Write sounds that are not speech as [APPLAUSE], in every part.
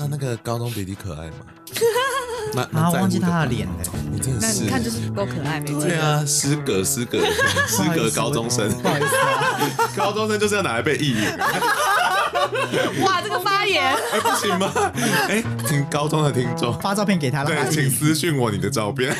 那那个高中弟弟可爱吗？[LAUGHS] 那啊，忘记他的脸了。你真的是，你看就是不够可爱，没错。对啊，失格，失格，[LAUGHS] 失格高中生。不好意思啊，[LAUGHS] 高中生就是要拿来被意淫。哇，这个发言，哎，不行吗？哎，请高中的听众发照片给他了。对，请私讯我你的照片。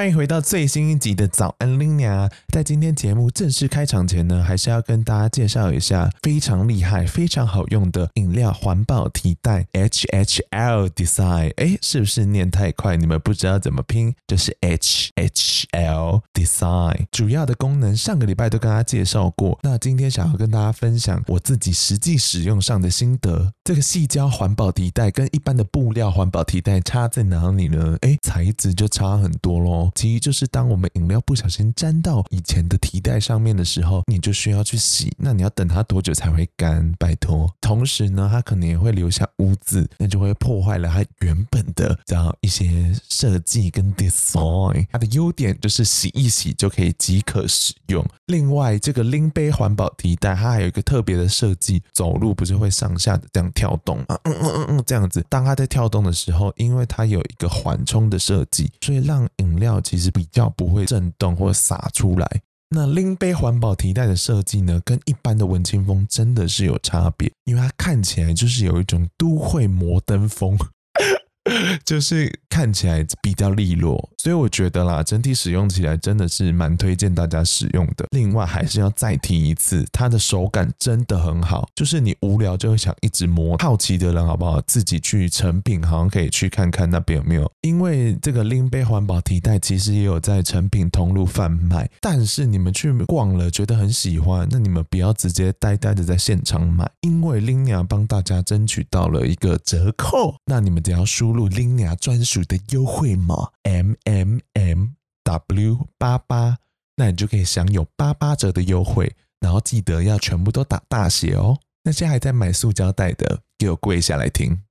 欢迎回到最新一集的早安拎娘。在今天节目正式开场前呢，还是要跟大家介绍一下非常厉害、非常好用的饮料环保提袋 HHL Design。哎，是不是念太快？你们不知道怎么拼，就是 HHL Design。主要的功能上个礼拜都跟大家介绍过，那今天想要跟大家分享我自己实际使用上的心得。这个矽胶环保提袋跟一般的布料环保提袋差在哪里呢？哎，材质就差很多。多其余就是当我们饮料不小心沾到以前的提袋上面的时候，你就需要去洗。那你要等它多久才会干？拜托。同时呢，它可能也会留下污渍，那就会破坏了它原本的这样一些设计跟 design。它的优点就是洗一洗就可以即可使用。另外，这个拎杯环保提袋它还有一个特别的设计，走路不是会上下的这样跳动啊？嗯嗯嗯嗯，这样子。当它在跳动的时候，因为它有一个缓冲的设计，所以让饮料其实比较不会震动或洒出来。那拎杯环保提袋的设计呢，跟一般的文青风真的是有差别，因为它看起来就是有一种都会摩登风。就是看起来比较利落，所以我觉得啦，整体使用起来真的是蛮推荐大家使用的。另外还是要再提一次，它的手感真的很好，就是你无聊就会想一直摸。好奇的人好不好？自己去成品好像可以去看看那边有没有，因为这个拎杯环保提袋其实也有在成品通路贩卖。但是你们去逛了觉得很喜欢，那你们不要直接呆呆的在现场买，因为拎娘帮大家争取到了一个折扣，那你们只要输入。拎娘专属的优惠码 M M M W 八八，那你就可以享有八八折的优惠，然后记得要全部都打大写哦。那些还在买塑胶袋的，给我跪下来听。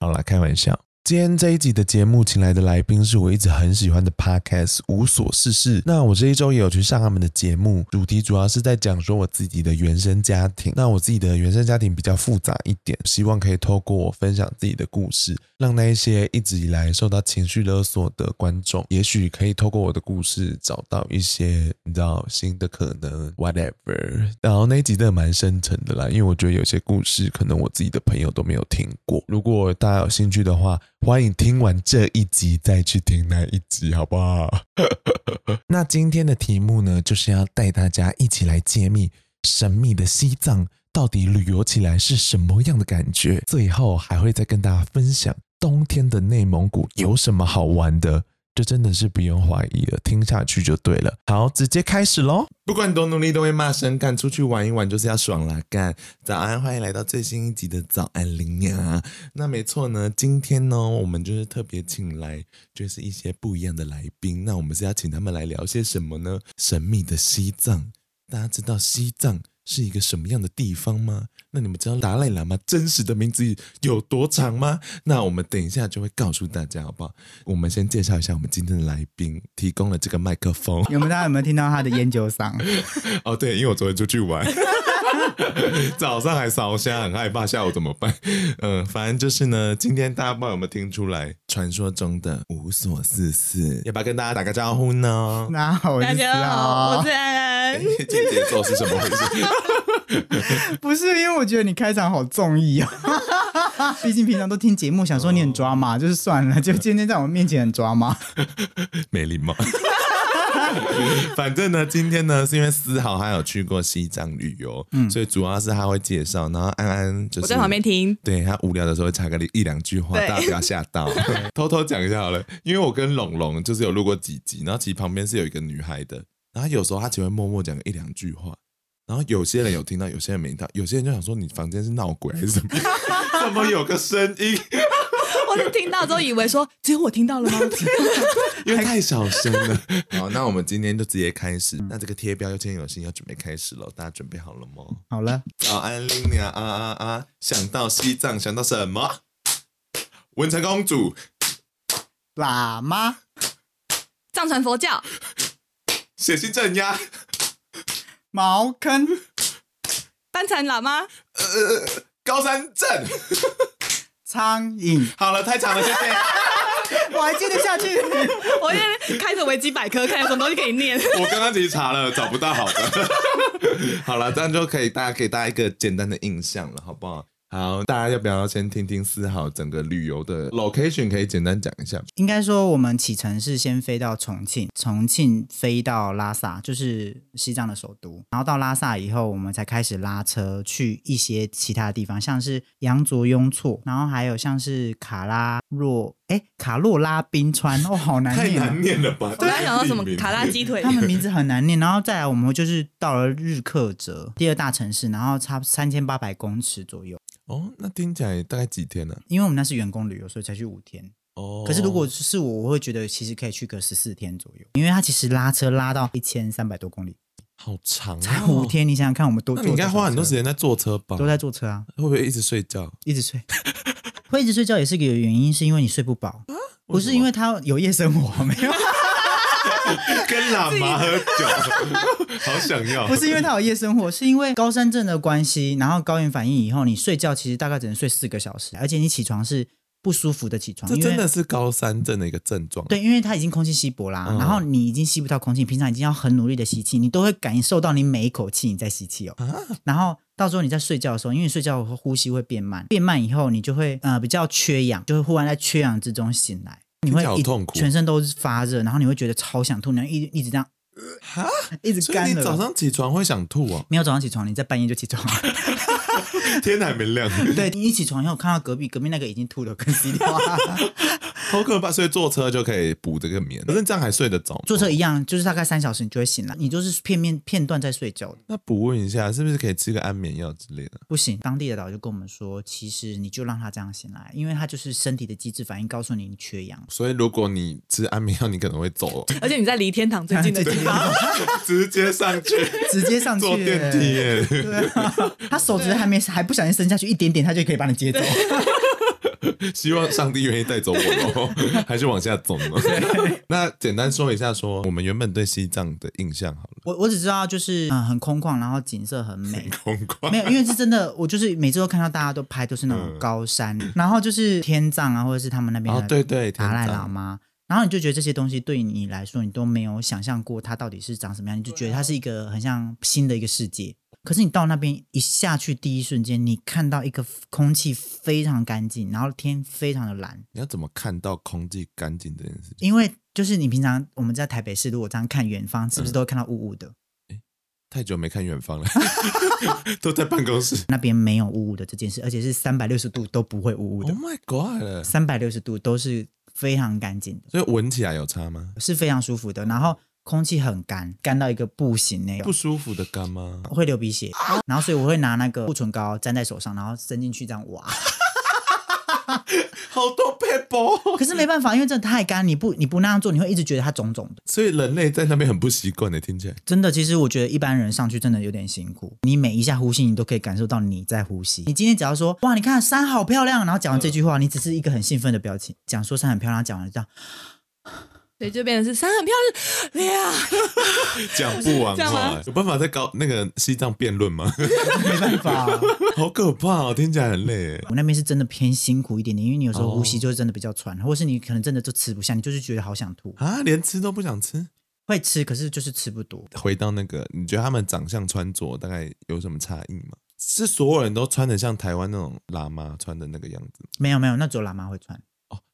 好啦，开玩笑。今天这一集的节目，请来的来宾是我一直很喜欢的 Podcast 无所事事。那我这一周也有去上他们的节目，主题主要是在讲说我自己的原生家庭。那我自己的原生家庭比较复杂一点，希望可以透过我分享自己的故事，让那一些一直以来受到情绪勒索的观众，也许可以透过我的故事找到一些你知道新的可能，whatever。然后那一集真的蛮深沉的啦，因为我觉得有些故事可能我自己的朋友都没有听过。如果大家有兴趣的话，欢迎听完这一集再去听那一集，好不好？[LAUGHS] 那今天的题目呢，就是要带大家一起来揭秘神秘的西藏到底旅游起来是什么样的感觉。最后还会再跟大家分享冬天的内蒙古有什么好玩的。这真的是不用怀疑了，听下去就对了。好，直接开始喽！不管多努力，都会骂声干。出去玩一玩，就是要爽啦干！早安，欢迎来到最新一集的早安拎娘。那没错呢，今天呢，我们就是特别请来，就是一些不一样的来宾。那我们是要请他们来聊些什么呢？神秘的西藏，大家知道西藏是一个什么样的地方吗？那你们知道达赖喇嘛真实的名字有多长吗？那我们等一下就会告诉大家，好不好？我们先介绍一下我们今天的来宾，提供了这个麦克风。有没有大家有没有听到他的烟酒嗓？[LAUGHS] 哦，对，因为我昨天出去玩，[LAUGHS] 早上还烧香，很害怕下午怎么办？[LAUGHS] 嗯，反正就是呢，今天大家不知道有没有听出来，传说中的无所事事，要不要跟大家打个招呼呢？那好，大家好，我是安安。今天节奏是什么回事？[LAUGHS] 不是因为我。我觉得你开场好综艺啊！毕竟平常都听节目，想说你很抓马，就是算了。就今天在我们面前很抓马，没礼貌。[LAUGHS] 反正呢，今天呢是因为思豪他有去过西藏旅游，嗯，所以主要是他会介绍，然后安安就是我在旁边听，对他无聊的时候会插个一两句话，大家不要吓到。[LAUGHS] 偷偷讲一下好了，因为我跟龙龙就是有录过几集，然后其实旁边是有一个女孩的，然后有时候他只会默默讲一两句话。然后有些人有听到，有些人没听到，有些人就想说你房间是闹鬼还是什么？[LAUGHS] 怎么有个声音？我是听到之后以为说只有我听到了吗？[LAUGHS] 因为太小声了。[LAUGHS] 好，那我们今天就直接开始。那这个贴标又今天有心要准备开始了，大家准备好了吗？好了，早安，林娘啊啊啊！想到西藏，想到什么？文成公主、喇嘛、藏传佛教、血腥镇压、茅坑、班禅喇嘛、呃高山镇、苍蝇。好了，太长了，谢谢。[LAUGHS] 我还接得下去。[LAUGHS] 我现在开着维基百科，看有什么东西可以念。[LAUGHS] 我刚刚其实查了，找不到好的。好了，这样就可以，大家给大家一个简单的印象了，好不好？好，大家要不要先听听思豪整个旅游的 location？可以简单讲一下。应该说，我们启程是先飞到重庆，重庆飞到拉萨，就是西藏的首都。然后到拉萨以后，我们才开始拉车去一些其他的地方，像是羊卓雍措，然后还有像是卡拉若，哎，卡洛拉冰川，哦，好难念，太难念了吧？我刚才想到什么卡拉鸡腿，他们名字很难念。然后再来，我们就是到了日喀则第二大城市，然后差三千八百公尺左右。哦，那听起来大概几天呢？因为我们那是员工旅游，所以才去五天。哦，可是如果是我，我会觉得其实可以去个十四天左右，因为它其实拉车拉到一千三百多公里，好长，才五天。你想想看，我们都那你应该花很多时间在坐车吧？都在坐车啊，会不会一直睡觉？一直睡，[LAUGHS] 会一直睡觉也是个原因，是因为你睡不饱，不是因为他有夜生活没有。[LAUGHS] 跟喇嘛喝酒，好想要。不是因为他有夜生活，是因为高山症的关系，然后高原反应以后，你睡觉其实大概只能睡四个小时，而且你起床是不舒服的起床。这真的是高山症的一个症状。对，因为它已经空气稀薄啦，嗯、然后你已经吸不到空气，平常已经要很努力的吸气，你都会感受到你每一口气你在吸气哦。啊、然后到时候你在睡觉的时候，因为睡觉呼吸会变慢，变慢以后你就会呃比较缺氧，就会忽然在缺氧之中醒来。你会一痛苦，全身都是发热，然后你会觉得超想吐，然后一一直这样，哈，一直干。所以你早上起床会想吐哦？没有早上起床，你在半夜就起床了。[LAUGHS] 天还没亮。[LAUGHS] 对，你一起床以后看到隔壁，隔壁那个已经吐了，跟稀里哗啦。[LAUGHS] 好可怕！所以坐车就可以补这个眠，可是这样还睡得着？坐车一样，就是大概三小时你就会醒了，你就是片面片段在睡觉。那补问一下，是不是可以吃个安眠药之类的？不行，当地的导游就跟我们说，其实你就让他这样醒来，因为他就是身体的机制反应告诉你你缺氧。所以如果你吃安眠药，你可能会走。而且你在离天堂最近的地方，[LAUGHS] 直接上去，直接上去坐电梯耶。对啊，他手指还没还不小心伸下去一点点，他就可以把你接走。[LAUGHS] 希望上帝愿意带走我喽，还是往下走呢？那简单说一下，说我们原本对西藏的印象好了。我我只知道就是嗯很空旷，然后景色很美。很空旷？没有，因为是真的，我就是每次都看到大家都拍都是那种高山，嗯、然后就是天葬啊，或者是他们那边的对对达赖喇嘛，然后你就觉得这些东西对你来说，你都没有想象过它到底是长什么样，你就觉得它是一个很像新的一个世界。可是你到那边一下去，第一瞬间你看到一个空气非常干净，然后天非常的蓝。你要怎么看到空气干净这件事情？因为就是你平常我们在台北市，如果这样看远方，是不是都会看到雾雾的？嗯，太久没看远方了，[LAUGHS] 都在办公室。那边没有雾雾的这件事，而且是三百六十度都不会雾雾的。Oh my god！三百六十度都是非常干净的，所以闻起来有差吗？是非常舒服的。然后。空气很干，干到一个不行那种，不舒服的干吗？会流鼻血，然后所以我会拿那个护唇膏粘在手上，然后伸进去这样挖。[LAUGHS] 好多 paper，，可是没办法，因为真的太干，你不你不那样做，你会一直觉得它肿肿的。所以人类在那边很不习惯的，听起来真的。其实我觉得一般人上去真的有点辛苦，你每一下呼吸，你都可以感受到你在呼吸。你今天只要说哇，你看山好漂亮，然后讲完这句话，你只是一个很兴奋的表情，讲说山很漂亮，讲完了这样。所以就变成是山很漂亮，[LAUGHS] 讲不完话，有办法在搞那个西藏辩论吗？[LAUGHS] 没办法，[LAUGHS] 好可怕哦，听起来很累。我那边是真的偏辛苦一点点，因为你有时候呼吸就是真的比较喘，或是你可能真的就吃不下，你就是觉得好想吐啊，连吃都不想吃，会吃，可是就是吃不多。回到那个，你觉得他们长相穿着大概有什么差异吗？是所有人都穿的像台湾那种喇嘛穿的那个样子？没有没有，那只有喇嘛会穿。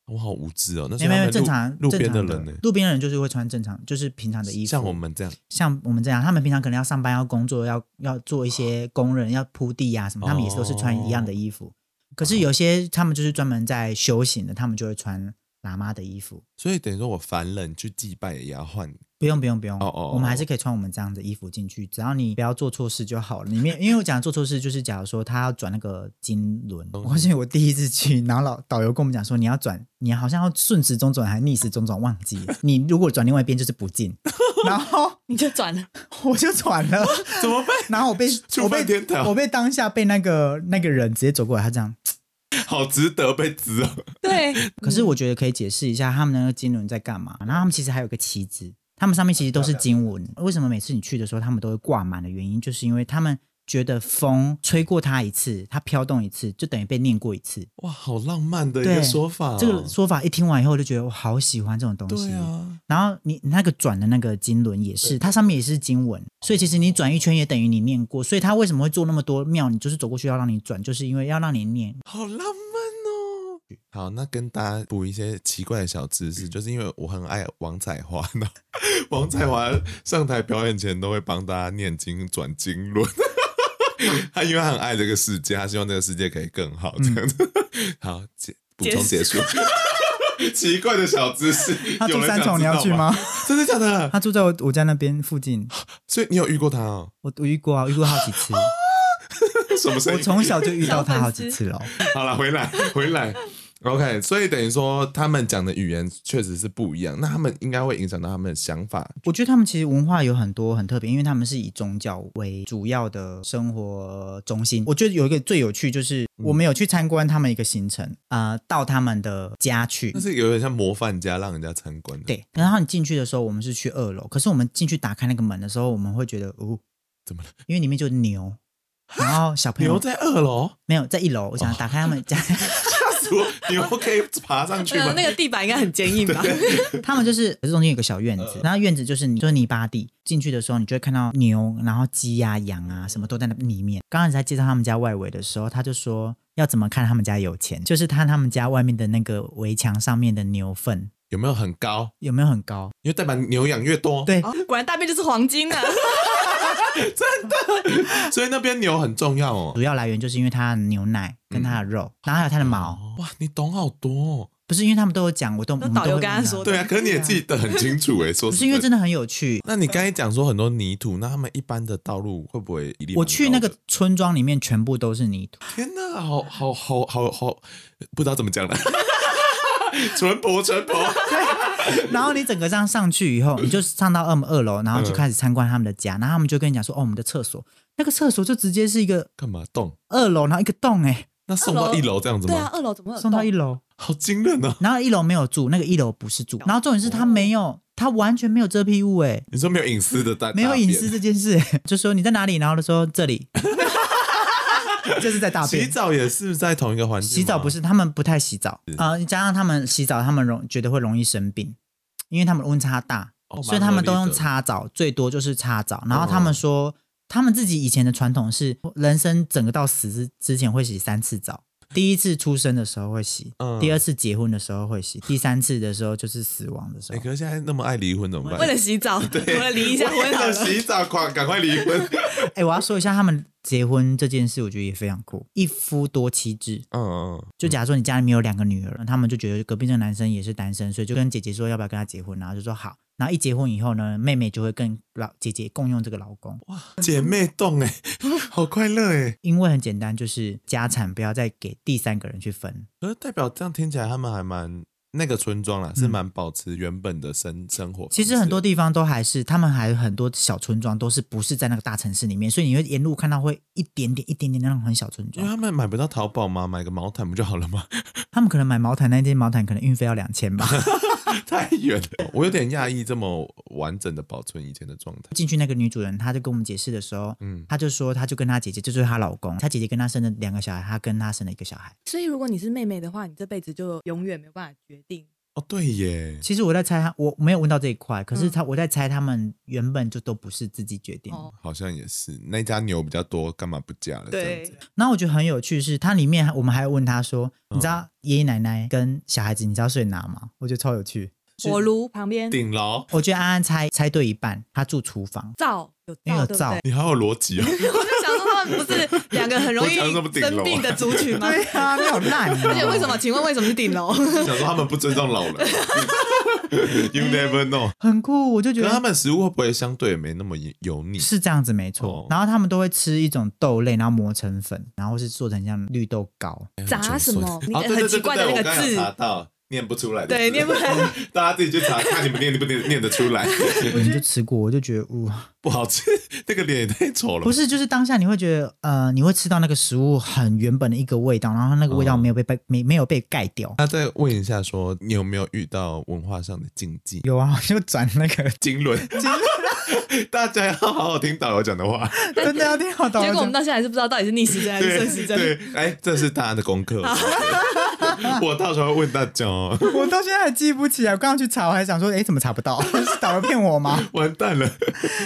我好无知哦，那是没有正常路边的人呢？路边的人就是会穿正常，就是平常的衣服，像我们这样，像我们这样，他们平常可能要上班、要工作、要要做一些工人、要铺地啊什么，他们也是都是穿一样的衣服。可是有些他们就是专门在修行的，他们就会穿喇嘛的衣服。所以等于说我凡人去祭拜也要换不用不用不用，哦哦我们还是可以穿我们这样的衣服进去，只要你不要做错事就好了。里面 [LAUGHS] 因为我讲做错事，就是假如说他要转那个金轮，我发现我第一次去，然后老导游跟我们讲说，你要转，你好像要顺时钟转还是逆时钟转，忘记了。你如果转另外一边就是不进，[LAUGHS] 然后你就转了，我就转了，[LAUGHS] 怎么办？然后我被我被犯天条我被当下被那个那个人直接走过来，他这样。好值得被指哦。对，可是我觉得可以解释一下他们那个金轮在干嘛。然后他们其实还有个旗子，他们上面其实都是经文。为什么每次你去的时候他们都会挂满的原因，就是因为他们觉得风吹过它一次，它飘动一次，就等于被念过一次。哇，好浪漫的一个说法哦。这个说法一听完以后，我就觉得我好喜欢这种东西。对啊，然后你你那个转的那个经轮也是，它上面也是经文，所以其实你转一圈也等于你念过。所以他为什么会做那么多庙？你就是走过去要让你转，就是因为要让你念。好浪。好，那跟大家补一些奇怪的小知识，就是因为我很爱王彩华呢。王彩华上台表演前都会帮大家念经转经轮。[LAUGHS] 他因为他很爱这个世界，他希望这个世界可以更好，这样子。嗯、好，结补充结束。[LAUGHS] 奇怪的小知识，他住三重，你要去吗？[LAUGHS] 真的假的？他住在我我家那边附近，[GASPS] 所以你有遇过他哦？我我遇过啊，遇过好几次。什么声音？我从小就遇到他好几次了。好了，回来回来。OK，所以等于说他们讲的语言确实是不一样，那他们应该会影响到他们的想法。我觉得他们其实文化有很多很特别，因为他们是以宗教为主要的生活中心。我觉得有一个最有趣，就是我们有去参观他们一个行程，啊、呃，到他们的家去，那是有点像模范家，让人家参观的。对，然后你进去的时候，我们是去二楼，可是我们进去打开那个门的时候，我们会觉得，哦，怎么了？因为里面就牛，然后小朋友牛在二楼，没有在一楼。我想打开他们家。[LAUGHS] 吓死我牛可以爬上去吗？呃、那个地板应该很坚硬吧？他们就是，可是中间有个小院子，然后院子就是你就是泥巴地，进去的时候你就会看到牛，然后鸡呀、啊、羊啊什么都在那里面。刚开始在介绍他们家外围的时候，他就说要怎么看他们家有钱，就是看他们家外面的那个围墙上面的牛粪有没有很高，有没有很高，因为代表牛养越多。对、哦，果然大便就是黄金啊！[LAUGHS] [LAUGHS] [LAUGHS] 真的，所以那边牛很重要哦。主要来源就是因为它的牛奶跟它的肉，然后还有它的毛。哇，你懂好多哦。不是因为他们都有讲，我都导游跟他说的。对啊，可是你也记得很清楚哎，说不是因为真的很有趣。那你刚才讲说很多泥土，那他们一般的道路会不会？我去那个村庄里面，全部都是泥土。天哪，好好好好好，不知道怎么讲了。[LAUGHS] 淳朴淳朴。[LAUGHS] 然后你整个这样上去以后，你就上到二二楼，然后就开始参观他们的家。然后他们就跟你讲说：“哦，我们的厕所，那个厕所就直接是一个干嘛洞？二楼，然后一个洞哎。”那送到一楼这样子吗？对啊，二楼怎么会送到一楼？好惊人啊！然后一楼没有住，那个一楼不是住。然后重点是他没有，他完全没有遮蔽物哎。你说没有隐私的单？没有隐私这件事，[LAUGHS] 就说你在哪里，然后他说这里，就是在大便。洗澡也是在同一个环境。洗澡不是，他们不太洗澡啊。呃、加上他们洗澡，他们容觉得会容易生病，因为他们温差大，哦、所以他们都用擦澡，最多就是擦澡。然后他们说，他们自己以前的传统是，人生整个到死之之前会洗三次澡。第一次出生的时候会洗，嗯、第二次结婚的时候会洗，第三次的时候就是死亡的时候。欸、可是现在那么爱离婚怎么办？为了洗澡，[LAUGHS] 对，为了离一下婚，为了洗澡，快赶快离婚。[LAUGHS] 哎、欸，我要说一下他们结婚这件事，我觉得也非常酷，一夫多妻制。嗯嗯，就假如说你家里面有两个女儿，他们就觉得隔壁这个男生也是单身，所以就跟姐姐说要不要跟他结婚，然后就说好。然后一结婚以后呢，妹妹就会跟老姐姐共用这个老公。哇，姐妹洞哎，[LAUGHS] 好快乐哎！因为很简单，就是家产不要再给第三个人去分。呃，代表这样听起来他们还蛮那个村庄啦，是蛮保持原本的生生活。其实很多地方都还是，他们还有很多小村庄都是不是在那个大城市里面，所以你会沿路看到会一点点、一点点那种很小村庄。因为他们买不到淘宝吗？买个毛毯不就好了吗？[LAUGHS] 他们可能买毛毯那件毛毯可能运费要两千吧。[LAUGHS] [LAUGHS] 太远了，我有点讶异，这么完整的保存以前的状态。进去那个女主人，她就跟我们解释的时候，嗯，她就说，她就跟她姐姐，就是她老公，她姐姐跟她生了两个小孩，她跟她生了一个小孩。所以如果你是妹妹的话，你这辈子就永远没有办法决定。哦，对耶。其实我在猜他，我没有问到这一块，可是他我在猜他们原本就都不是自己决定。哦，好像也是，那家牛比较多，干嘛不嫁了？对。这样子。然后我觉得很有趣是，它里面我们还问他说，你知道爷爷奶奶跟小孩子，你知道睡哪吗？我觉得超有趣。火炉旁边，顶楼。我觉得安安猜猜对一半，他住厨房。灶有，灶。你好有逻辑哦。[LAUGHS] 我在想说他们不是两个很容易生病的族群吗？对啊，你好烂哦。而且为什么？请问为什么是顶楼？想说他们不尊重老人，[LAUGHS] You never know。很酷？我就觉可是他得们食物会不会相对没那么油腻？是这样子，没错哦。然后他们都会吃一种豆类，然后磨成粉，然后是做成像绿豆糕。炸什么？你哦，对对对很奇怪的对，那个我刚刚有查字，到，念不出来的。对，念不出来。[LAUGHS] 大家自己去查，看你们念不念念得出来。我就吃过，我就觉得，哇，[LAUGHS] 不好吃，那个脸也太丑了。不是，就是当下你会觉得，呃，你会吃到那个食物很原本的一个味道，然后那个味道没有被被没没有被盖掉。那再问一下说，你有没有遇到文化上的禁忌？有啊，[LAUGHS] 就转那个，经纶，大家要好好听导游讲的话。真的要听好导游讲。结果我们到现在还是不知道到底是逆时针还是顺时针。对，哎，这是大家的功课。[LAUGHS] 我到时候会问大家哦。[LAUGHS] 我到现在还记不起来，我刚刚去查，我还想说，哎，怎么查不到？[LAUGHS] 是导游骗我吗？完蛋了。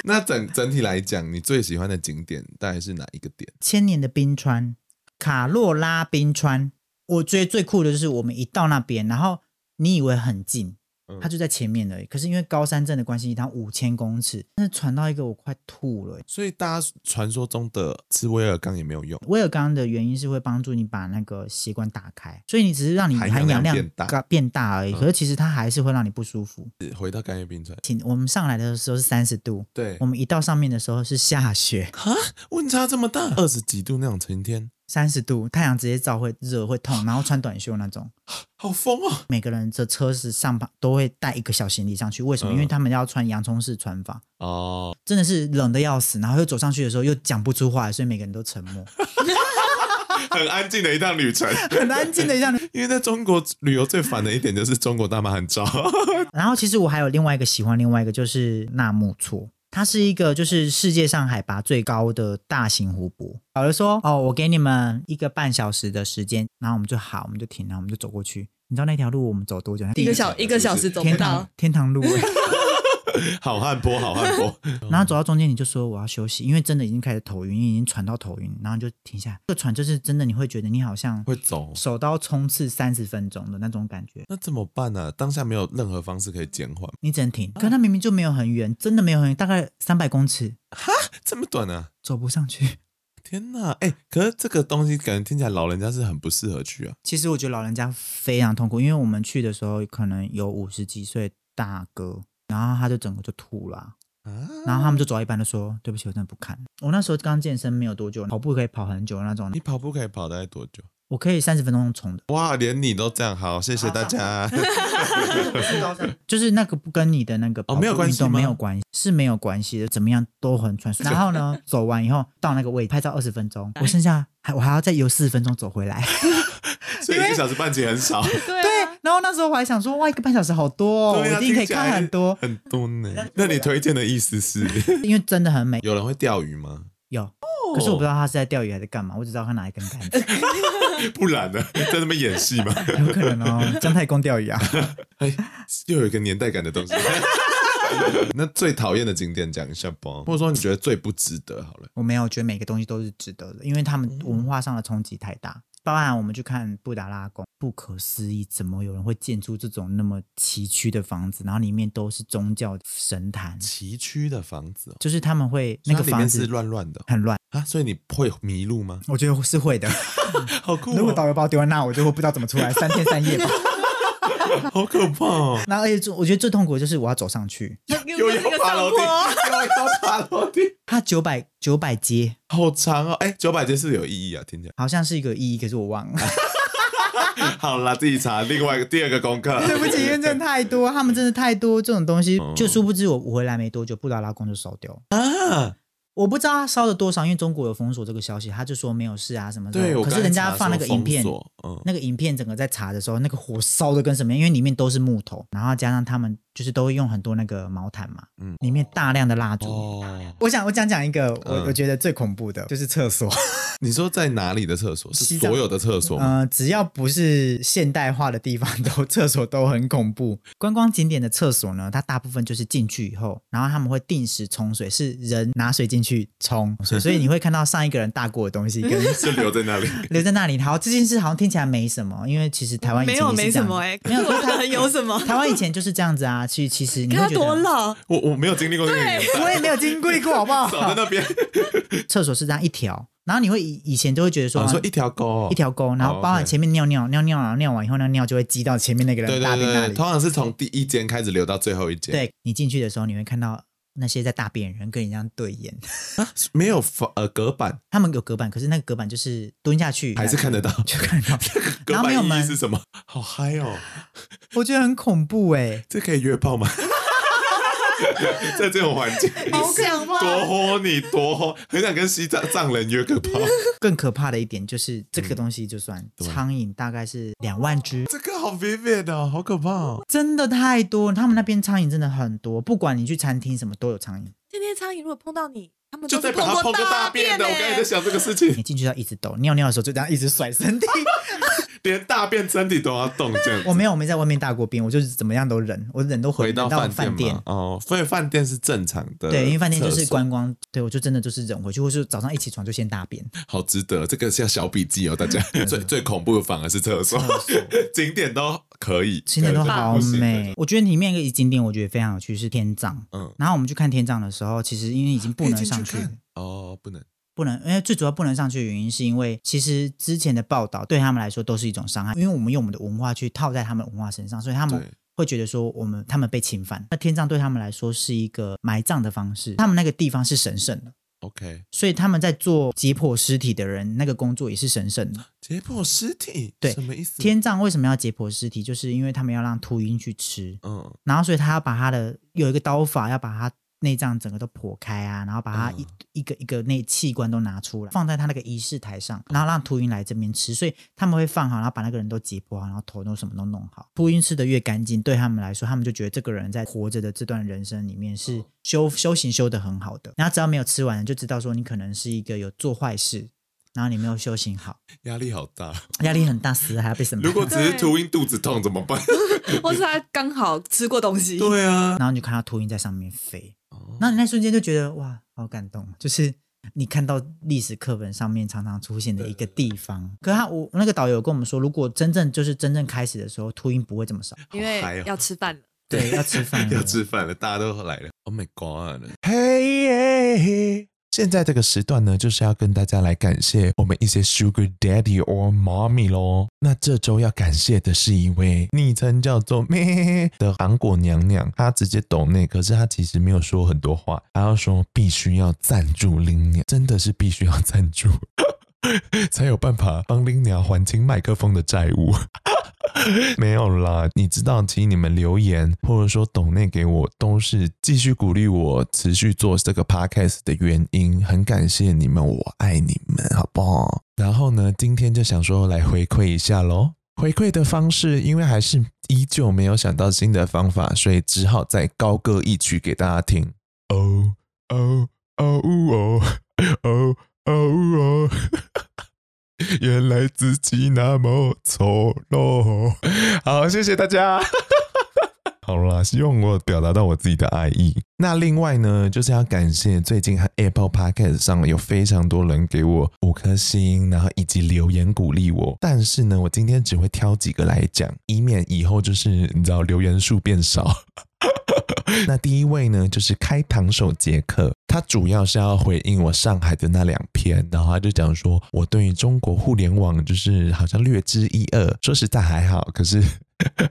那整整体来讲，你最喜欢的景点大概是哪一个点？千年的冰川，卡洛拉冰川，我觉得最酷的就是我们一到那边，然后你以为很近，它就在前面而已。可是因为高山症的关系，它五千公尺，但是传到一个我快吐了。所以大家传说中的吃威尔刚也没有用。威尔刚的原因是会帮助你把那个血管打开，所以你只是让你含氧量变大变大而已。嗯可是其实它还是会让你不舒服。回到干叶冰川，请我们上来的时候是三十度，对我，们一到上面的时候是下雪，啊，温差这么大，二十几度那种晴天，三十度，太阳直接照会热会痛，然后穿短袖那种。[LAUGHS] 好疯哦！每个人的车子上旁都会带一个小行李上去，为什么？嗯因为他们要穿洋葱式穿法，哦，真的是冷的要死，然后又走上去的时候又讲不出话来，所以每个人都沉默 [LAUGHS] [LAUGHS] 很安静的一趟旅程。很安静的一趟。因为在中国旅游最烦的一点就是中国大妈很吵。然后其实我还有另外一个喜欢，另外一个就是纳木错，它是一个就是世界上海拔最高的大型湖泊。导游说：“哦，我给你们一个半小时的时间。”然后我们就好，我们就停，然后我们就走过去。你知道那条路我们走多久？一个小一个小时走不到天堂，天堂路、欸。[LAUGHS] [LAUGHS] 好汉坡，好汉坡。[LAUGHS] 然后走到中间，你就说我要休息，因为真的已经开始头晕，已经喘到头晕，然后就停下来。这个喘就是真的，你会觉得你好像会走，手刀冲刺三十分钟的那种感觉，那怎么办呢、啊？当下没有任何方式可以减缓，你只能停。可它明明就没有很远，真的没有很远，大概三百公尺，哈这么短啊！走不上去。天呐，哎，可是这个东西感觉听起来老人家是很不适合去啊。其实我觉得老人家非常痛苦，因为我们去的时候可能有五十几岁大哥，然后他就整个就吐了然后他们就走到一半就说：“对不起，我真的不看。”我那时候刚健身没有多久，跑步可以跑很久的那种你，跑步可以跑大概多久？我可以三十分钟冲的。哇，连你都这样，好，谢谢大家。[LAUGHS] 就是那个不跟你的那个哦没有关系运动吗没有关系，是没有关系的，怎么样都很喘。[LAUGHS] 然后呢，走完以后到那个位置拍照二十分钟，我剩下还我还要再游四十分钟走回来。[LAUGHS] 所以一个小时半其实很少，对对，然后那时候我还想说，哇，一个半小时好多哦，啊我一定可以看很多，很多呢。那你推荐的意思是，[LAUGHS] 因为真的很美。有人会钓鱼吗？有，可是我不知道他是在钓鱼还是干嘛，我只知道他拿一根杆子，[LAUGHS] 不然呢？在那边演戏吗？有可能哦，姜太公钓鱼啊。[LAUGHS] 哎，又有一个年代感的东西。那最讨厌的景点讲一下吧，或者说你觉得最不值得好了。我没有觉得每个东西都是值得的，因为他们文化上的冲击太大。包含我们去看布达拉宫，不可思议，怎么有人会建出这种那么崎岖的房子？然后里面都是宗教神坛，崎岖的房子哦，就是他们会那个房子是乱乱的哦很乱，啊，所以你会迷路吗？我觉得是会的。[LAUGHS] 好酷哦，如果导游把我丢在那，我就会不知道怎么出来，三天三夜吧。[LAUGHS] 好可怕哦！然后而且最我觉得最痛苦的就是我要走上去，又要爬楼梯，又要爬楼梯，它九百九百阶，好长哦！哎，九百阶是有意义啊？听起来好像是一个意义，可是我忘了。[LAUGHS] 好啦，自己查。另外一个第二个功课，对不起，因为真的太多，他们真的太多这种东西，哦就殊不知我我回来没多久，布达拉宫就烧掉了。啊，我不知道他烧了多少，因为中国有封锁这个消息，他就说没有事啊什么的。对，我刚才可是人家放那个影片那个影片整个在查的时候，那个火烧的跟什么样？因为里面都是木头，然后加上他们就是都会用很多那个毛毯嘛，嗯里面大量的蜡烛。哦，我想我想讲一个我、嗯我觉得最恐怖的就是厕所，[LAUGHS] 你说在哪里的厕所？是西藏所有的厕所嗯？呃，只要不是现代化的地方，[LAUGHS] 都厕所都很恐怖。观光景点的厕所呢，它大部分就是进去以后，然后他们会定时冲水，是人拿水进去冲水，[LAUGHS] 所以你会看到上一个人大过的东西跟就留在那里。留在那里。好，这件事好像听起来没什么，因为其实台湾以前没有没什么哎，没有，有什么？台湾以前就是这样子啊，下去，其实你看他会觉得，多老，我我没有经历过那个年代，我也没有经历过，好不好？[LAUGHS] 少在那边。[LAUGHS] 厕所是这样一条，然后你会以以前就会觉得说，哦，说一条沟，一条沟，然后包含前面尿尿，尿尿然后尿完以后，那尿就会积到前面那个对对人大便那对，里。通常是从第一间开始流到最后一间。，对你进去的时候，你会看到那些在大便人跟你这样对眼 [LAUGHS] 啊，没有防呃隔板，他们有隔板，可是那个隔板就是蹲下去还是看得到。就看得到，[LAUGHS] 隔板意义是，什么？好嗨哦！我觉得很恐怖哎。这可以约炮吗？[LAUGHS] [LAUGHS] 在这种环境，好想多豁你多豁，很想跟西藏藏人约个炮。更可怕的一点就是这个东西，就算苍蝇大概是两万只，这个好 vivid 哦，好可怕哦！真的太多。他们那边苍蝇真的很多，不管你去餐厅什么都有苍蝇。天天苍蝇如果碰到你，他们就都是代表他碰个大便的，我刚才在想这个事情你，[LAUGHS] 进去要一直抖，尿尿的时候就这样一直甩身体。[LAUGHS] 连大便身体都要动这样。我没有，我没在外面大过便，我就是怎么样都忍，我忍都回到饭饭店。哦，所以饭店是正常的，对，因为饭店就是观光，对我就真的就是忍回去，或是早上一起床就先大便。[LAUGHS] 好值得，这个是要小笔记哦，大家。最最恐怖的反而是厕所，景点都可以，景点都好美。我觉得里面一个景点我觉得非常有趣是天葬。嗯，然后我们去看天葬的时候，其实因为已经不能上去可以进，看哦，不能。不能，因为最主要不能上去的原因是因为其实之前的报道对他们来说都是一种伤害，因为我们用我们的文化去套在他们文化身上，所以他们会觉得说我们他们被侵犯。那天葬对他们来说是一个埋葬的方式，他们那个地方是神圣的。OK，所以他们在做解剖尸体的人，那个工作也是神圣的。解剖尸体，对什么意思？天葬为什么要解剖尸体？就是因为他们要让秃鹰去吃，嗯，然后所以他要把他的有一个刀法，要把他内脏整个都剖开啊，然后把它一、嗯一个一个内器官都拿出来，放在他那个仪式台上，然后让秃鹰来这边吃。所以他们会放好，然后把那个人都解剖好，然后头都什么都弄好。秃鹰吃的越干净，对他们来说，他们就觉得这个人在活着的这段人生里面是修修行修得很好的。然后只要没有吃完，就知道说你可能是一个有做坏事，然后你没有修行好，[LAUGHS] 压力好大。[LAUGHS] 压力很大，死了还要被什么。如果只是秃鹰肚子痛怎么办？[LAUGHS] 或是他刚好吃过东西，对啊，然后你就看到秃鹰在上面飞，哦那你那瞬间就觉得哇，好感动，就是你看到历史课本上面常常出现的一个地方。可是他我那个导游跟我们说，如果真正就是真正开始的时候，秃鹰不会这么少。因为要吃饭了。对，要吃饭 [LAUGHS] 了，要吃饭了，大家都来了。Oh my god！嘿，现在这个时段呢，就是要跟大家来感谢我们一些 Sugar Daddy or Mommy 咯。那这周要感谢的是一位昵称叫做咩的韩国娘娘，她直接抖内，可是她其实没有说很多话，她要说必须要赞助拎娘，真的是必须要赞助，[LAUGHS] 才有办法帮拎娘还清麦克风的债务。[LAUGHS] 没有啦，你知道，其实你们留言或者说抖内给我，都是继续鼓励我持续做这个 podcast 的原因。很感谢你们，我爱你们，好不好？然后呢，今天就想说来回馈一下喽。回馈的方式，因为还是依旧没有想到新的方法，所以只好再高歌一曲给大家听。哦哦哦哦哦哦哦。[LAUGHS] 原来自己那么丑陋。[LAUGHS] 好，谢谢大家。[LAUGHS] 好啦，希望我表达到我自己的爱意。那另外呢，就是要感谢最近和 Apple Podcast 上有非常多人给我五颗星，然后以及留言鼓励我。但是呢，我今天只会挑几个来讲，以免以后就是你知道留言数变少。[LAUGHS] 那第一位呢，就是开膛手杰克，他主要是要回应我上海的那两篇，然后他就讲说，我对于中国互联网就是好像略知一二，说实在还好，可是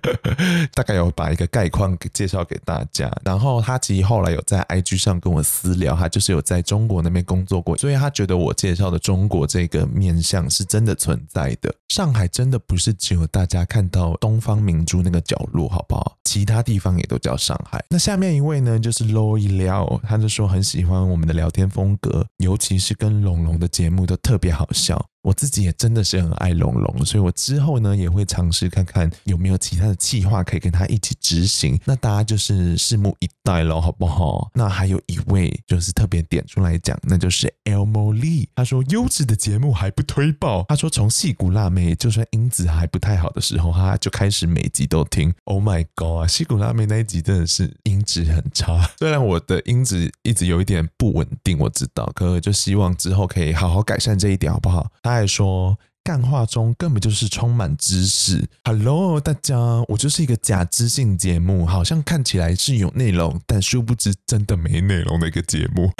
[LAUGHS] 大概有把一个概况给介绍给大家。然后他其实后来有在 IG 上跟我私聊，他就是有在中国那边工作过，所以他觉得我介绍的中国这个面相是真的存在的。上海真的不是只有大家看到东方明珠那个角落，好不好？其他地方也都叫上海。那下面一位呢，就是 Loy 廖，他就说很喜欢我们的聊天风格，尤其是跟龙龙的节目都特别好笑。我自己也真的是很爱龙龙，所以我之后呢也会尝试看看有没有其他的计划可以跟他一起执行。那大家就是拭目以待喽，好不好？那还有一位就是特别点出来讲，那就是 Elmo Lee。他说优质的节目还不推爆，他说从矽谷辣妹就算音质还不太好的时候，他就开始每集都听。Oh my god，矽谷辣妹那一集真的是音质很差，[LAUGHS] 虽然我的音质一直有一点不稳定，我知道，可就希望之后可以好好改善这一点，好不好？他还说干话中根本就是充满知识。Hello，大家，我就是一个假知性节目，好像看起来是有内容，但殊不知真的没内容的一个节目。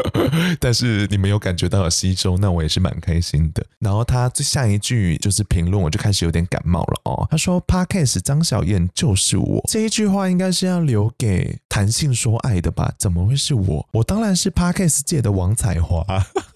[LAUGHS] 但是你们有感觉到有吸收，那我也是蛮开心的。然后他最下一句就是评论，我就开始有点感冒了哦。他说：“Podcast 张小燕就是我。”这一句话应该是要留给谈性说爱的吧？怎么会是我？我当然是 Podcast 界的王彩华。[LAUGHS]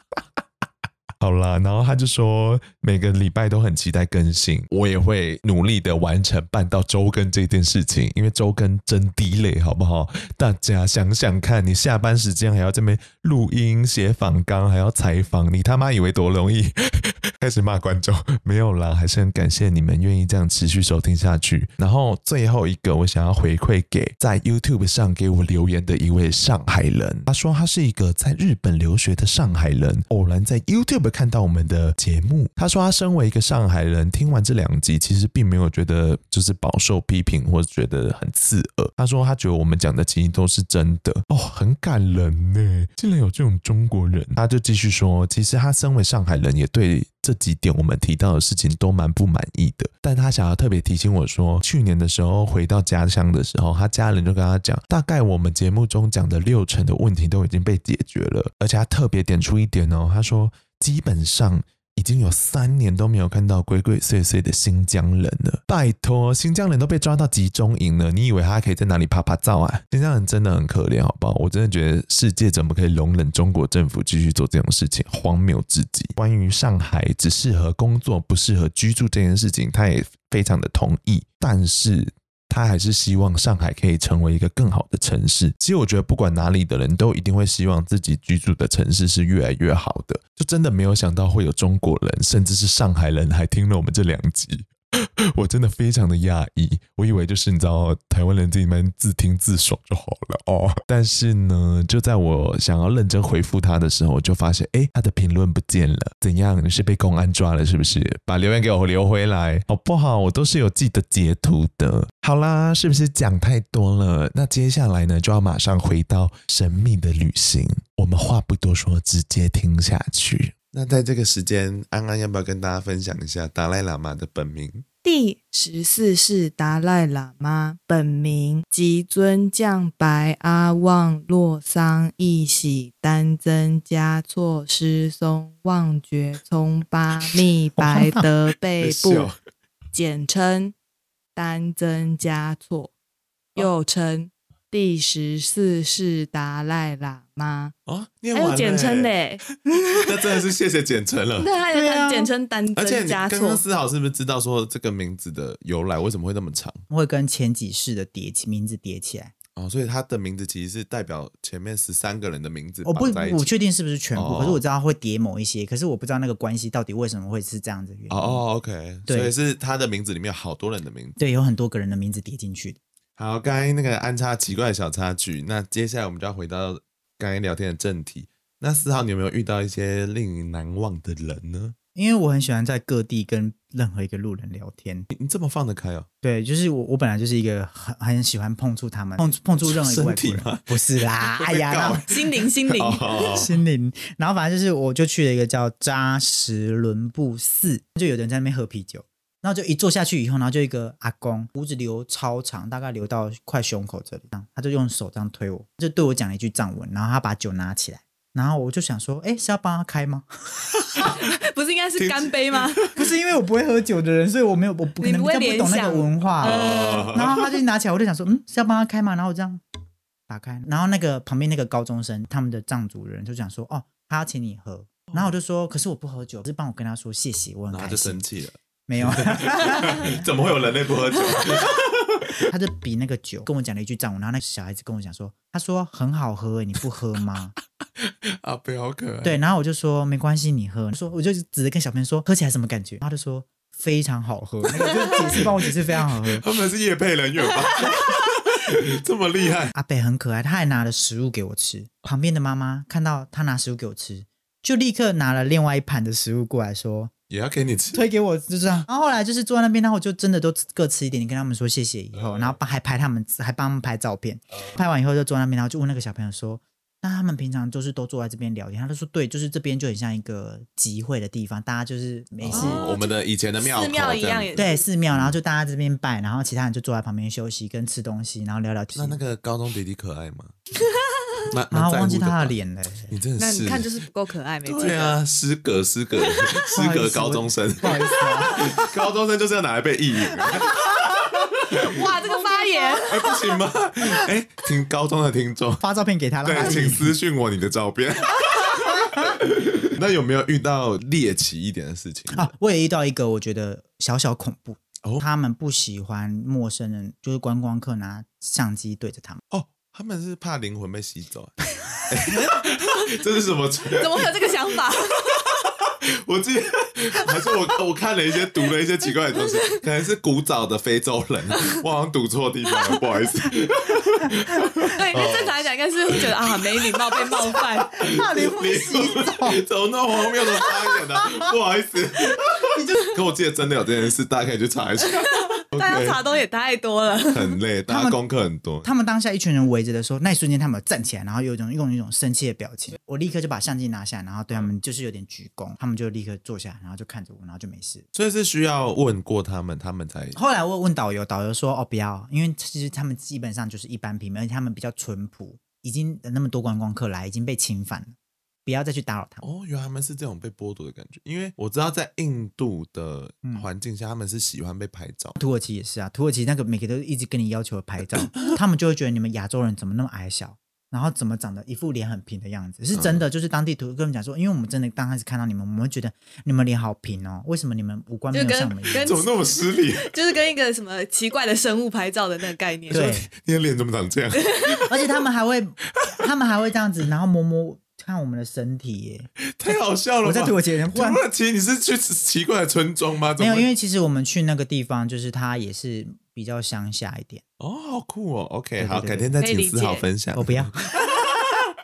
好啦，然后他就说每个礼拜都很期待更新，我也会努力的完成办到周更这件事情，因为周更真滴累，好不好？大家想想看，你下班时间还要这边录音、写访纲，还要采访，你他妈以为多容易？[LAUGHS] 开始骂观众，没有啦，还是很感谢你们愿意这样持续收听下去。然后最后一个，我想要回馈给在 YouTube 上给我留言的一位上海人，他说他是一个在日本留学的上海人，偶然在 YouTube。看到我们的节目，他说他身为一个上海人，听完这两集，其实并没有觉得就是饱受批评或者觉得很刺耳。他说他觉得我们讲的其实都是真的哦，很感人呢，竟然有这种中国人。他就继续说，其实他身为上海人，也对这几点我们提到的事情都蛮不满意的。但他想要特别提醒我说，去年的时候回到家乡的时候，他家人就跟他讲，大概我们节目中讲的六成的问题都已经被解决了，而且他特别点出一点哦，他说。基本上已经有三年都没有看到鬼鬼祟祟的新疆人了。拜托，新疆人都被抓到集中营了，你以为他可以在哪里趴趴走啊？[LAUGHS] 新疆人真的很可怜，好不好？我真的觉得世界怎么可以容忍中国政府继续做这种事情，荒谬至极。关于上海只适合工作不适合居住这件事情，他也非常的同意，但是。他还是希望上海可以成为一个更好的城市。其实我觉得，不管哪里的人都一定会希望自己居住的城市是越来越好的。就真的没有想到会有中国人，甚至是上海人，还听了我们这两集。[LAUGHS] 我真的非常的讶异，我以为就是你知道台湾人这里面自听自爽就好了哦。但是呢，就在我想要认真回复他的时候，我就发现，哎，他的评论不见了。怎样？你是被公安抓了是不是？把留言给我留回来好不好？我都是有记得截图的。好啦，是不是讲太多了？那接下来呢，就要马上回到神秘的旅行。我们话不多说，直接听下去。那在这个时间，安安要不要跟大家分享一下达赖喇嘛的本名？第十四世达赖喇嘛本名吉尊降白阿旺洛桑一喜丹增加措施松旺觉聪巴密白德贝布，[LAUGHS] 简称丹增加措，又称。第十四世达赖喇嘛哦，还有简称的，[LAUGHS] 那真的是谢谢简称了。[LAUGHS] 对，还有简称单。而且刚刚思豪是不是知道说这个名字的由来？为什么会那么长？会跟前几世的叠起名字叠起来哦，所以他的名字其实是代表前面十三个人的名字。我不，我确定是不是全部，哦、可是我知道会叠某一些，可是我不知道那个关系到底为什么会是这样子原因。哦哦，OK，对，所以是他的名字里面有好多人的名字，对，有很多个人的名字叠进去的。好，刚才那个安插奇怪的小插曲，那接下来我们就要回到刚才聊天的正题。那四号，你有没有遇到一些令你难忘的人呢？因为我很喜欢在各地跟任何一个路人聊天。你，你这么放得开哦？对，就是我，我本来就是一个很很喜欢碰触他们，碰碰触任何一个外国人。不是啦，[LAUGHS] 哎呀，心灵心灵心灵。然后反正就是，我就去了一个叫扎什伦布寺，就有人在那边喝啤酒。然后就一坐下去以后，然后就一个阿公，胡子留超长，大概留到快胸口这里，他就用手这样推我，就对我讲了一句藏文，然后他把酒拿起来，然后我就想说，哎，是要帮他开吗？[LAUGHS] 不是应该是干杯吗？不是因为我不会喝酒的人，所以我没有，我不可能不懂那个文化。然后他就拿起来，我就想说，嗯，是要帮他开吗？然后我这样打开，然后那个旁边那个高中生，他们的藏族人就讲说，哦，他要请你喝，然后我就说，可是我不喝酒，是帮我跟他说谢谢，我很开心。然后他就生气了。没有，[LAUGHS] 怎么会有人类不喝酒？[LAUGHS] 他就比那个酒跟我讲了一句藏文，然后那个小孩子跟我讲说，他说很好喝，你不喝吗？[LAUGHS] 啊，不要可爱。对，然后我就说没关系，你喝。说我就指着跟小朋友说，喝起来什么感觉？他就说非常好喝。那个就解释帮我解释非常好喝。他们是夜配人员吧？这么厉害。阿北很可爱，他还拿了食物给我吃。旁边的妈妈看到他拿食物给我吃，就立刻拿了另外一盘的食物过来说。也要给你吃，推给我就这样。然后后来就是坐在那边，然后我就真的都各吃一点，你跟他们说谢谢以后，然后还拍他们，还帮他们拍照片。拍完以后就坐在那边，然后就问那个小朋友说：“那他们平常就是都坐在这边聊天。他就说，对，就是这边就很像一个集会的地方，大家就是没事，哦我们的以前的庙寺庙一样对寺庙，然后就大家这边拜，然后其他人就坐在旁边休息跟吃东西，然后聊聊天。那那个高中弟弟可爱吗？[LAUGHS] 蛮蛮然后在乎的吧忘记他的。脸了，你真的是，那你看就是不够可爱，没错。对啊，失格失格 [LAUGHS] 失格高中生，不好意思啊，[LAUGHS] 高中生就是要拿来被意淫啊，[LAUGHS] 哇，这个发言，哎不行吗？哎，听高中的听众，发照片给他，让他对，请私信我你的照片。那有没有遇到猎奇一点的事情？啊，我也遇到一个我觉得小小恐怖。哦他们不喜欢陌生人，就是观光客拿相机对着他们。哦，他们是怕灵魂被吸走。啊 [LAUGHS] 这是什么？怎么会有这个想法？[LAUGHS] 我记得还是我我看了一些读了一些奇怪的东西，可能是古早的非洲人，我好像读错地方了，[LAUGHS] 不好意思。对，那正常来讲应该是会觉得啊，没礼貌，被冒犯。怕灵魂吸走，怎么那么荒谬的发言呢、啊？不好意思，可我记得真的有这件事，大家可以去查一下。大家查东也太多了。很累，[LAUGHS] 大家功课很多。他们当下一群人围着的时候，那一瞬间他们有站起来，然后有一种用一种生气的表情。我立刻就把相机拿下来，然后对他们就是有点鞠躬，他们就立刻坐下来，然后就看着我，然后就没事。所以是需要问过他们，他们才后来我问导游，导游说：“哦，不要，因为其实他们基本上就是一般平民，而且他们比较淳朴，已经那么多观光客来，已经被侵犯了，不要再去打扰他们。哦，原来他们是这种被剥夺的感觉。因为我知道在印度的环境下，他们是喜欢被拍照。土耳其也是啊，土耳其那个每个都一直跟你要求拍照，[COUGHS] 他们就会觉得你们亚洲人怎么那么矮小，然后怎么长得一副脸很平的样子，是真的。就是当地图跟我们讲说，因为我们真的刚开始看到你们，我们会觉得你们脸好平哦，为什么你们五官没有像我们一样？怎么那么失礼？[LAUGHS] 就是跟一个什么奇怪的生物拍照的那个概念。对，你的脸怎么长这样？[LAUGHS] 而且他们还会，他们还会这样子，然后摸摸看我们的身体耶。[LAUGHS] 太好笑了！我在土耳其人，不然土耳其你是去奇怪的村庄吗？没有，因为为其实我们去那个地方，就是它也是比较乡下一点。哦，好酷哦。OK，好，改天再请思豪分享。我不要，[LAUGHS]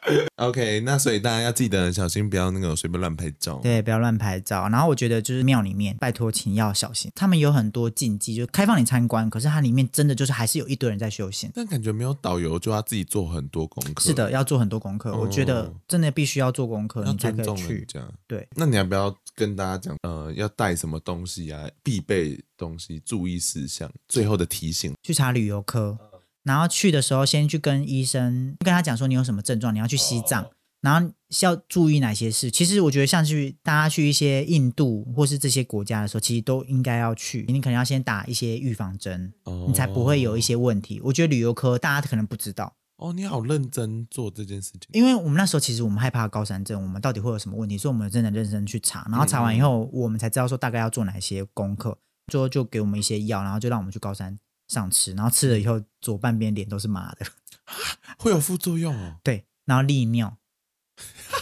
[LAUGHS] OK，那所以大家要记得小心，不要那个随便乱拍照。对，不要乱拍照。然后我觉得就是庙里面，拜托请要小心，他们有很多禁忌，就开放你参观，可是它里面真的就是还是有一堆人在修行。但感觉没有导游就要自己做很多功课。是的，要做很多功课。我觉得哦真的必须要做功课，你才可以去尊重人。家。对，那你要不要跟大家讲，呃，要带什么东西啊？必备东西、注意事项，最后的提醒。去查旅游科，然后去的时候先去跟医生跟他讲说你有什么症状，你要去西藏，然后需要注意哪些事。其实我觉得像去大家去一些印度或是这些国家的时候，其实都应该要去。你可能要先打一些预防针，哦你才不会有一些问题。我觉得旅游科大家可能不知道，哦，你好认真做这件事情。因为我们那时候其实我们害怕高山症，我们到底会有什么问题，所以我们真的认真去查，然后查完以后，我们才知道说大概要做哪些功课。最后就给我们一些药，然后就让我们去高山上吃，然后吃了以后左半边脸都是麻的，[LAUGHS] 会有副作用哦。对，然后利尿。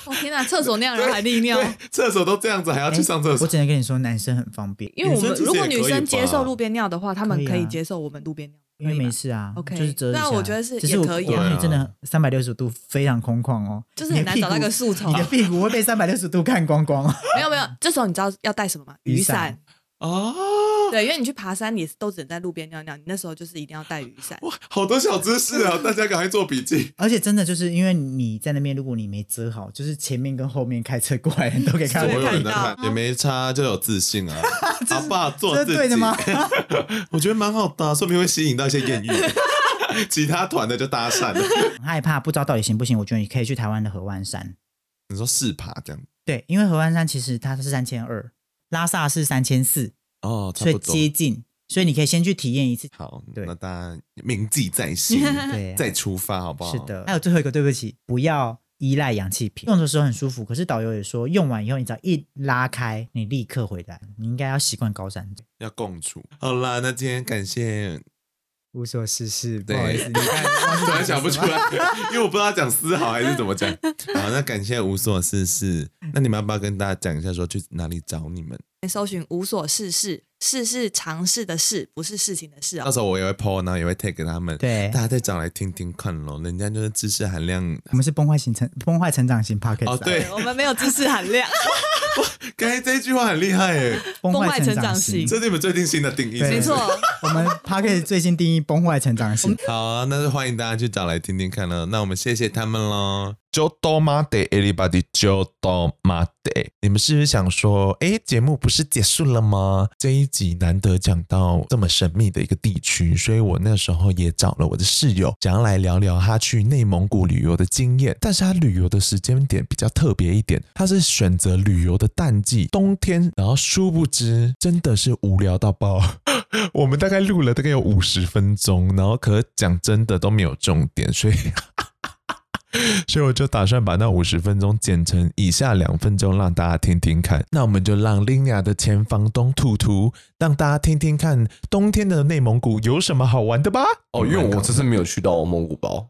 我、哦、天哪，厕所那样人还利尿对，，厕所都这样子，还要去上厕所。我只能跟你说，男生很方便，因为我们如果女生接受路边尿的话，他们可以接受我们路边尿，因为没事啊 OK，就是遮一下。那我觉得是也可以啊我那里真的三百六十度非常空旷哦，就是很难找到一个树丛你的屁股会被三百六十度看光光哦。没有没有，这时候你知道要带什么吗？雨伞雨伞。啊，对，因为你去爬山，你都只能在路边尿尿，你那时候就是一定要带雨伞。哇，好多小知识啊！大家赶快做笔记。而且真的就是因为你在那边，如果你没遮好，就是前面跟后面开车过来的人都可以看所有。人都看，也没差，就有自信啊！好不好？做这自己，是对的吗？[LAUGHS] 我觉得蛮好的啊，说不定会吸引到一些艳遇。[LAUGHS] 其他团的就搭讪了。很害怕，不知道到底行不行。我觉得你可以去台湾的合欢山，你说试爬这样对，因为合欢山其实它是三千二，拉萨是三千四，哦，差所以。接近，所以你可以先去体验一次。好，对那大家铭记在心，[LAUGHS] 对啊再出发好不好？是的，还有最后一个，对不起，不要依赖氧气瓶，用的时候很舒服，可是导游也说，用完以后你只要一拉开，你立刻回来，你应该要习惯高山症。要共处。好啦，那今天感谢，无所事事，不好意思，你看 [LAUGHS] 突然想不出来 [LAUGHS] 因为我不知道讲丝毫还是怎么讲。[LAUGHS] 好，那感谢无所事事。那你们要不要跟大家讲一下，说去哪里找你们？搜寻无所事事，事是尝试的事，不是事情的事哦。到时候我也会 po，然后也会 tag 他们，对大家再找来听听看咯。人家就是知识含量，我们是崩坏型成崩坏成长型 podcast 啊哦对我们没有知识含量，[LAUGHS] 刚才这一句话很厉害耶，[LAUGHS] 崩崩坏成坏成长长型这是你们最近新的定义，对没错。我们 podcast 最新定义崩坏成长型。[LAUGHS] 好啊，那就欢迎大家去找来听听看了。那我们谢谢他们喽。就多马得，everybody 就多马得。你们是不是想说，哎，节目不是结束了吗？这一集难得讲到这么神秘的一个地区，所以我那时候也找了我的室友，想要来聊聊他去内蒙古旅游的经验。但是他旅游的时间点比较特别一点，他是选择旅游的淡季，冬天。然后殊不知，真的是无聊到爆。[LAUGHS] 我们大概录了大概有五十分钟，然后可讲真的都没有重点，所以。[LAUGHS] 所以我就打算把那五十分钟剪成以下两分钟，让大家听听看。那我们就让 Linia 的前房东兔兔，让大家听听看冬天的内蒙古有什么好玩的吧。哦，因为我这次没有去到蒙古包，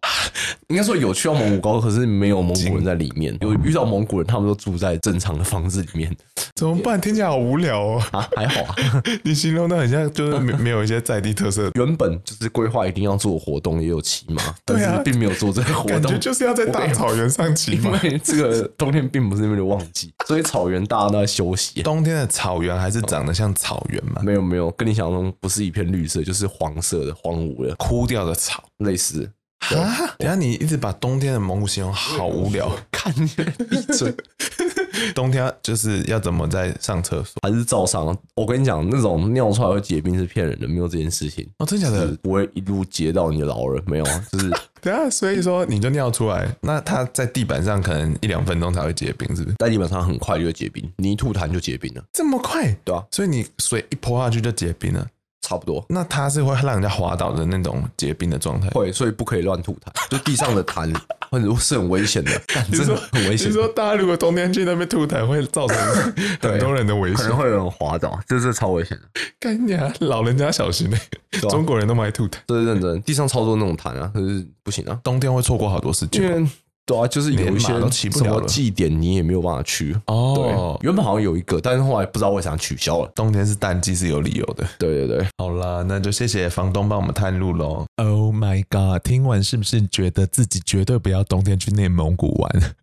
应该说有去到蒙古高，可是没有蒙古人在里面。有遇到蒙古人，他们都住在正常的房子里面。怎么办？听起来好无聊哦。啊，[LAUGHS] 还好啊。[LAUGHS] 你形容的很像，就是没没有一些在地特色。原本就是规划一定要做活动，也有骑马，[LAUGHS] 但是并没有做这个活动，就是要在大草原上骑马。因为这个冬天并不是那边的旺季，所以草原大家都在休息。冬天的草原还是长得像草原吗？没有没有，跟你想象中不是一片绿色，就是黄色的荒芜的枯掉的草，类似。啊！等下你一直把冬天的蒙古形容好无聊，看你闭嘴。[LAUGHS] 冬天就是要怎么在上厕所？还是照上？我跟你讲，那种尿出来会结冰是骗人的，没有这件事情。哦，真的假的？不会一路结到你的老人，没有啊，就是 [LAUGHS] [LAUGHS] 等下。所以说你就尿出来，那它在地板上可能一两分钟才会结冰，是不是？在地板上很快就会结冰，你一吐痰就结冰了。这么快？对啊，所以你水一泼下去就结冰了。差不多，那它是会让人家滑倒的那种结冰的状态，会，所以不可以乱吐痰，就地上的痰，或者是很危险的，[LAUGHS] 真的很危险。你说大家如果冬天去那边吐痰，会造成 [LAUGHS] 很多人的危险，可能会有人滑倒，这是超危险的。干呀，老人家小心嘞、欸，[LAUGHS] 啊、中国人都蛮爱吐痰，这是认真，地上超多那种痰啊，可是不行啊，冬天会错过好多事情。对啊，就是有一些什么祭典，你也没有办法去哦。对，原本好像有一个，但是后来不知道为啥取消了。冬天是淡季是有理由的。对对对，好啦，那就谢谢房东帮我们探路喽。Oh my god！听完是不是觉得自己绝对不要冬天去内蒙古玩？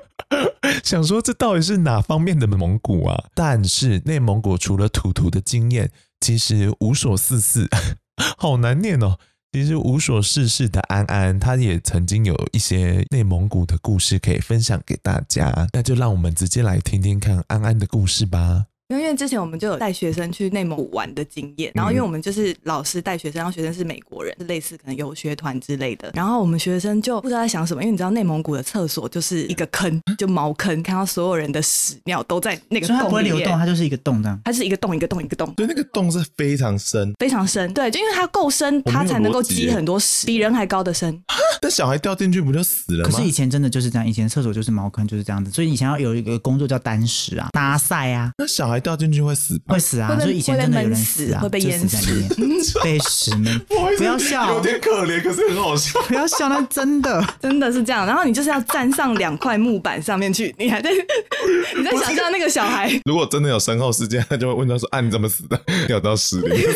[LAUGHS] 想说这到底是哪方面的蒙古啊？但是内蒙古除了土土的经验，其实无所事事，[LAUGHS] 好难念哦。其实无所事事的安安，他也曾经有一些内蒙古的故事可以分享给大家，那就让我们直接来听听看安安的故事吧。因为之前我们就有带学生去内蒙古玩的经验，然后因为我们就是老师带学生，然后学生是美国人，是类似可能游学团之类的，然后我们学生就不知道在想什么，因为你知道内蒙古的厕所就是一个坑，就茅坑，看到所有人的屎尿都在那个洞里面，它不会流动，它就是一个洞这样，它是一个洞一个洞一个洞，对，那个洞是非常深，非常深，对，就因为它够深，它才能够积很多屎，比人还高的深。那小孩掉进去不就死了吗？可是以前真的就是这样，以前厕所就是茅坑就是这样子，所以以前要有一个工作叫担屎啊、搭塞啊，那小孩掉进去会死。会死啊！就以以前真的有人死啊，会被淹死在里面，[LAUGHS] 被石闷。[LAUGHS] 不要笑，有点可怜，可是很好笑。[LAUGHS] 不要笑，那真的真的是这样。然后你就是要站上两块木板上面去，你还在你在想象那个小孩。如果真的有身后事件，他就会问他说：“啊，你怎么死的？掉到屎里。”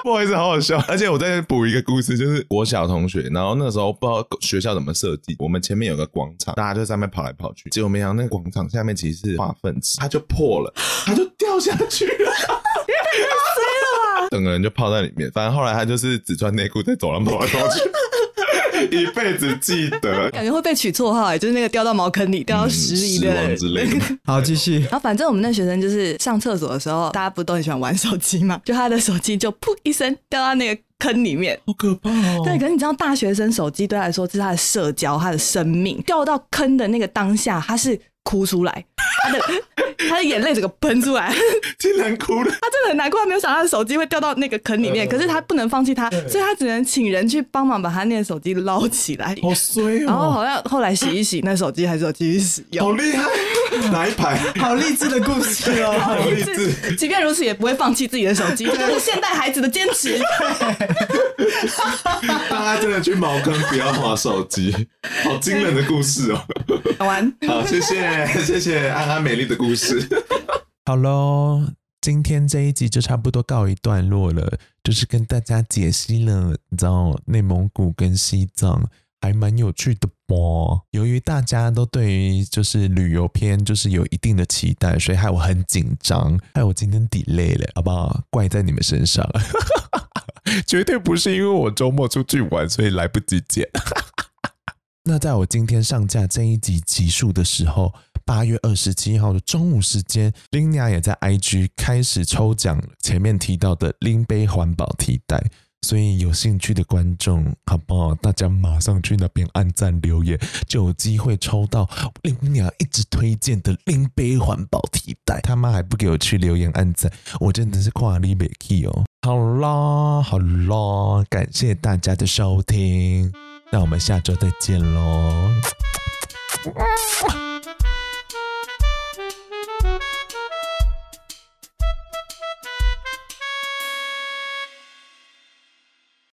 [LAUGHS] 不好意思，好好笑。而且我再补一个故事，就是我小同学，然后那时候不知道学校怎么设计，我们前面有个广场，大家就在上面跑来跑去，结果没想到那个广场下面其实是化粪池，它就破了，它就掉下去 [LAUGHS] 了。整个人就泡在里面。反正后来他就是只穿内裤在走廊跑来跑去，[LAUGHS] 一辈子记得。感觉会被取绰号哎，就是那个掉到茅坑里、掉到屎里的、嗯、之类的。[LAUGHS] 好，继续。然后反正我们那学生就是上厕所的时候，大家不都很喜欢玩手机嘛？[LAUGHS] 就他的手机就噗一声掉到那个坑里面，好可怕哦。对，可是你知道，大学生手机对他来说是他的社交、他的生命。掉到坑的那个当下，他是哭出来。他的 [LAUGHS] 他的眼泪整个喷出来，竟然哭了。[LAUGHS] 他真的很难过，他没有想到他的手机会掉到那个坑里面。可是他不能放弃他，所以他只能请人去帮忙把他那个手机捞起来。好衰哦！然后好像后来洗一洗，那手机还是有继续使用。好厉害！哪一排？[LAUGHS] 好励志的故事哦！好励志。即便如此，也不会放弃自己的手机，这是现代孩子的坚持。大家真的去茅坑不要滑手机，[LAUGHS] 好惊人的故事哦！好玩。好，谢谢 [LAUGHS] 谢谢安安美丽的故事。[LAUGHS] 好喽，今天这一集就差不多告一段落了，就是跟大家解析了，你知道内蒙古跟西藏还蛮有趣的吧？由于大家都对于就是旅游片就是有一定的期待，所以害我很紧张，害我今天 delay 了，好不好？怪在你们身上，绝对不是因为我周末出去玩，所以来不及剪。[LAUGHS] 那在我今天上架这一集集数的时候，八月二十七号的中午时间 l i n a 也在 IG 开始抽奖，前面提到的拎杯环保提袋。所以有兴趣的观众，好不好？大家马上去那边按赞留言，就有机会抽到 Linia 一直推荐的拎杯环保提袋。他妈还不给我去留言按赞，我真的是跨立北 key 哦。好啦，好啦，感谢大家的收听。那我们下周再见喽。